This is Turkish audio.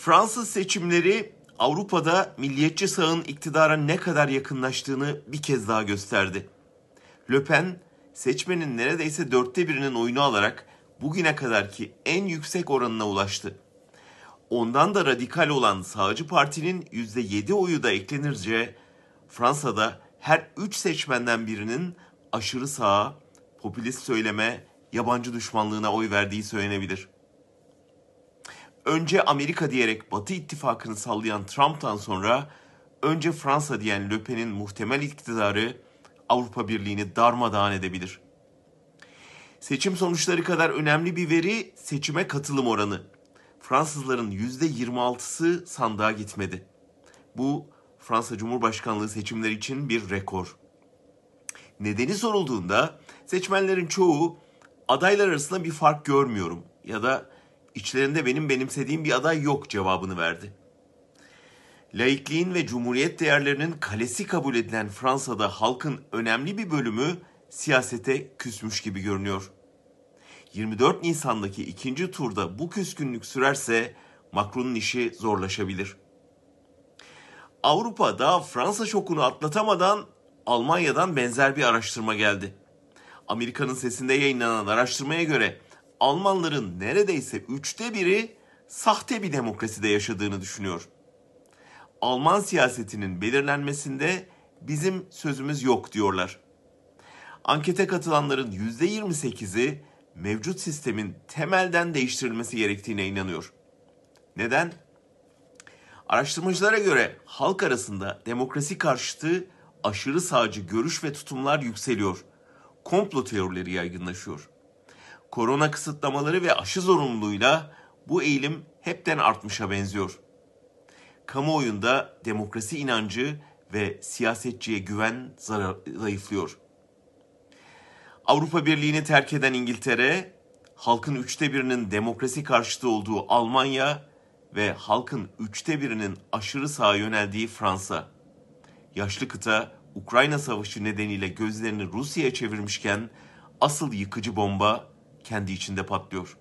Fransız seçimleri Avrupa'da milliyetçi sağın iktidara ne kadar yakınlaştığını bir kez daha gösterdi. Le Pen seçmenin neredeyse dörtte birinin oyunu alarak bugüne kadarki en yüksek oranına ulaştı. Ondan da radikal olan sağcı partinin %7 oyu da eklenirce Fransa'da her 3 seçmenden birinin aşırı sağa, popülist söyleme, yabancı düşmanlığına oy verdiği söylenebilir. Önce Amerika diyerek Batı ittifakını sallayan Trump'tan sonra önce Fransa diyen Le Pen'in muhtemel iktidarı Avrupa Birliği'ni darmadağın edebilir. Seçim sonuçları kadar önemli bir veri seçime katılım oranı. Fransızların %26'sı sandığa gitmedi. Bu Fransa Cumhurbaşkanlığı seçimleri için bir rekor. Nedeni sorulduğunda seçmenlerin çoğu adaylar arasında bir fark görmüyorum ya da içlerinde benim benimsediğim bir aday yok cevabını verdi. Laikliğin ve cumhuriyet değerlerinin kalesi kabul edilen Fransa'da halkın önemli bir bölümü siyasete küsmüş gibi görünüyor. 24 Nisan'daki ikinci turda bu küskünlük sürerse Macron'un işi zorlaşabilir. Avrupa daha Fransa şokunu atlatamadan Almanya'dan benzer bir araştırma geldi. Amerika'nın sesinde yayınlanan araştırmaya göre Almanların neredeyse üçte biri sahte bir demokraside yaşadığını düşünüyor. Alman siyasetinin belirlenmesinde bizim sözümüz yok diyorlar. Ankete katılanların %28'i mevcut sistemin temelden değiştirilmesi gerektiğine inanıyor. Neden? Araştırmacılara göre halk arasında demokrasi karşıtı aşırı sağcı görüş ve tutumlar yükseliyor. Komplo teorileri yaygınlaşıyor. Korona kısıtlamaları ve aşı zorunluluğuyla bu eğilim hepten artmışa benziyor. Kamuoyunda demokrasi inancı ve siyasetçiye güven zayıflıyor. Avrupa Birliği'ni terk eden İngiltere, halkın üçte birinin demokrasi karşıtı olduğu Almanya ve halkın üçte birinin aşırı sağa yöneldiği Fransa. Yaşlı kıta Ukrayna Savaşı nedeniyle gözlerini Rusya'ya çevirmişken asıl yıkıcı bomba kendi içinde patlıyor.